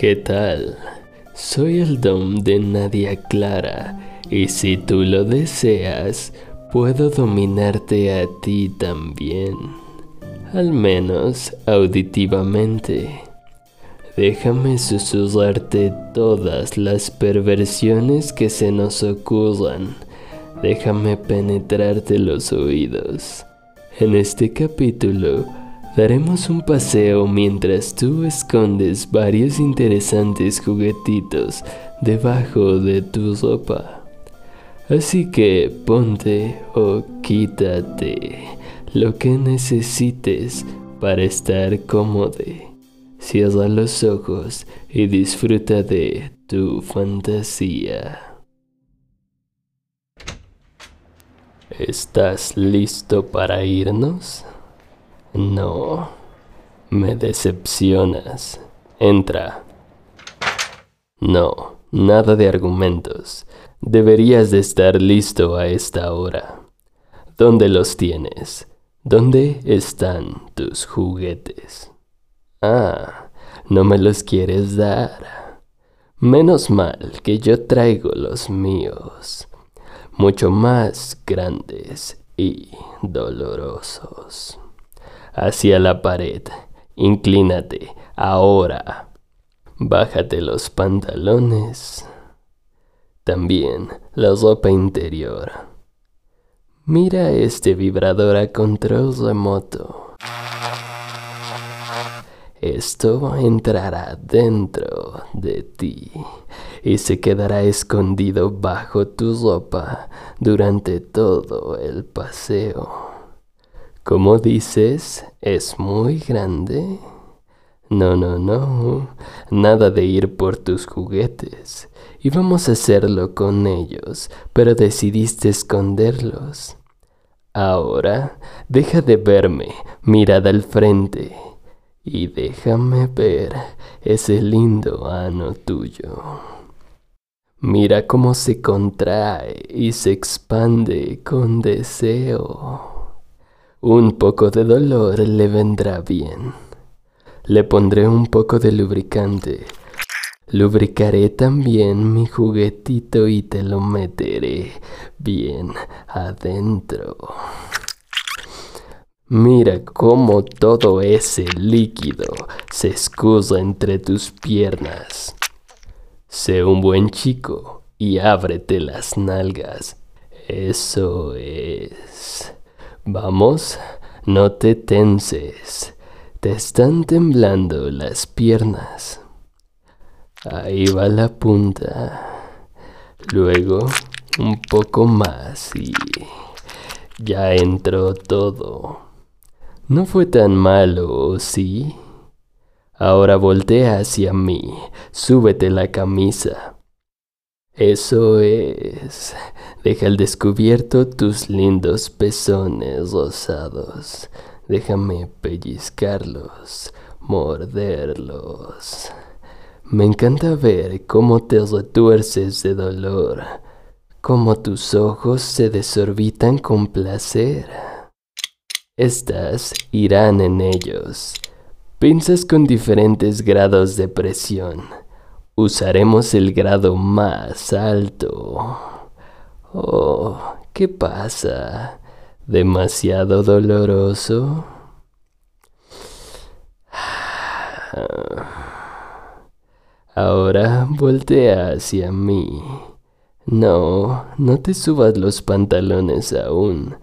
¿Qué tal? Soy el Dom de Nadia Clara y si tú lo deseas, puedo dominarte a ti también. Al menos auditivamente. Déjame susurrarte todas las perversiones que se nos ocurran. Déjame penetrarte los oídos. En este capítulo daremos un paseo mientras tú escondes varios interesantes juguetitos debajo de tu ropa. Así que ponte o quítate lo que necesites para estar cómodo. Cierra los ojos y disfruta de tu fantasía. ¿Estás listo para irnos? No, me decepcionas. Entra. No, nada de argumentos. Deberías de estar listo a esta hora. ¿Dónde los tienes? ¿Dónde están tus juguetes? Ah, no me los quieres dar. Menos mal que yo traigo los míos, mucho más grandes y dolorosos. Hacia la pared, inclínate, ahora. Bájate los pantalones. También la ropa interior. Mira este vibrador a control remoto. Esto entrará dentro de ti y se quedará escondido bajo tu ropa durante todo el paseo. Como dices, es muy grande. No, no, no, nada de ir por tus juguetes. Íbamos a hacerlo con ellos, pero decidiste esconderlos. Ahora, deja de verme, mirada al frente y déjame ver ese lindo ano tuyo. Mira cómo se contrae y se expande con deseo. Un poco de dolor le vendrá bien. Le pondré un poco de lubricante. Lubricaré también mi juguetito y te lo meteré bien adentro. Mira cómo todo ese líquido se escusa entre tus piernas. Sé un buen chico y ábrete las nalgas. Eso es. Vamos, no te tenses. Te están temblando las piernas. Ahí va la punta. Luego un poco más y ya entró todo. No fue tan malo, ¿sí? Ahora voltea hacia mí, súbete la camisa. Eso es. Deja al descubierto tus lindos pezones rosados. Déjame pellizcarlos, morderlos. Me encanta ver cómo te retuerces de dolor, cómo tus ojos se desorbitan con placer. Estas irán en ellos. Pinzas con diferentes grados de presión. Usaremos el grado más alto. Oh, ¿qué pasa? ¿Demasiado doloroso? Ahora voltea hacia mí. No, no te subas los pantalones aún.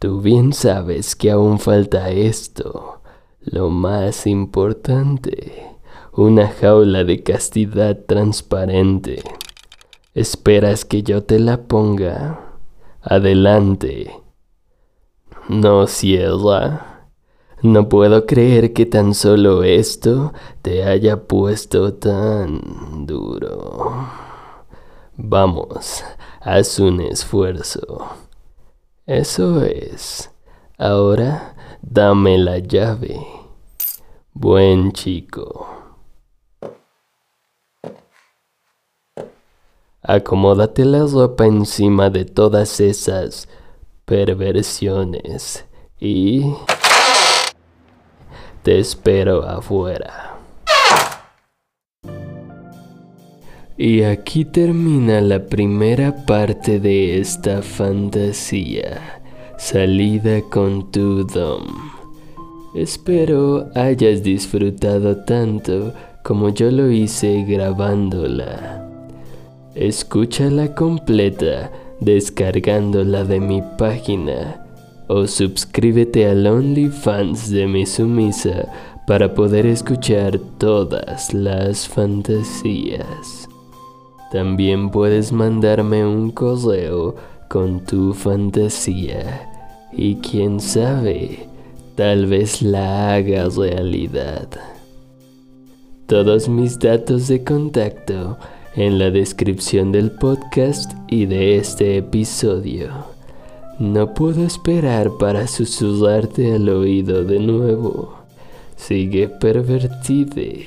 Tú bien sabes que aún falta esto, lo más importante, una jaula de castidad transparente. ¿Esperas que yo te la ponga? Adelante. No cierra. No puedo creer que tan solo esto te haya puesto tan duro. Vamos, haz un esfuerzo. Eso es. Ahora dame la llave. Buen chico. Acomódate la ropa encima de todas esas perversiones y te espero afuera. Y aquí termina la primera parte de esta fantasía, salida con tu dom. Espero hayas disfrutado tanto como yo lo hice grabándola. Escúchala completa descargándola de mi página o suscríbete al OnlyFans de mi sumisa para poder escuchar todas las fantasías. También puedes mandarme un correo con tu fantasía y quién sabe, tal vez la haga realidad. Todos mis datos de contacto en la descripción del podcast y de este episodio. No puedo esperar para susurrarte al oído de nuevo. Sigue pervertide.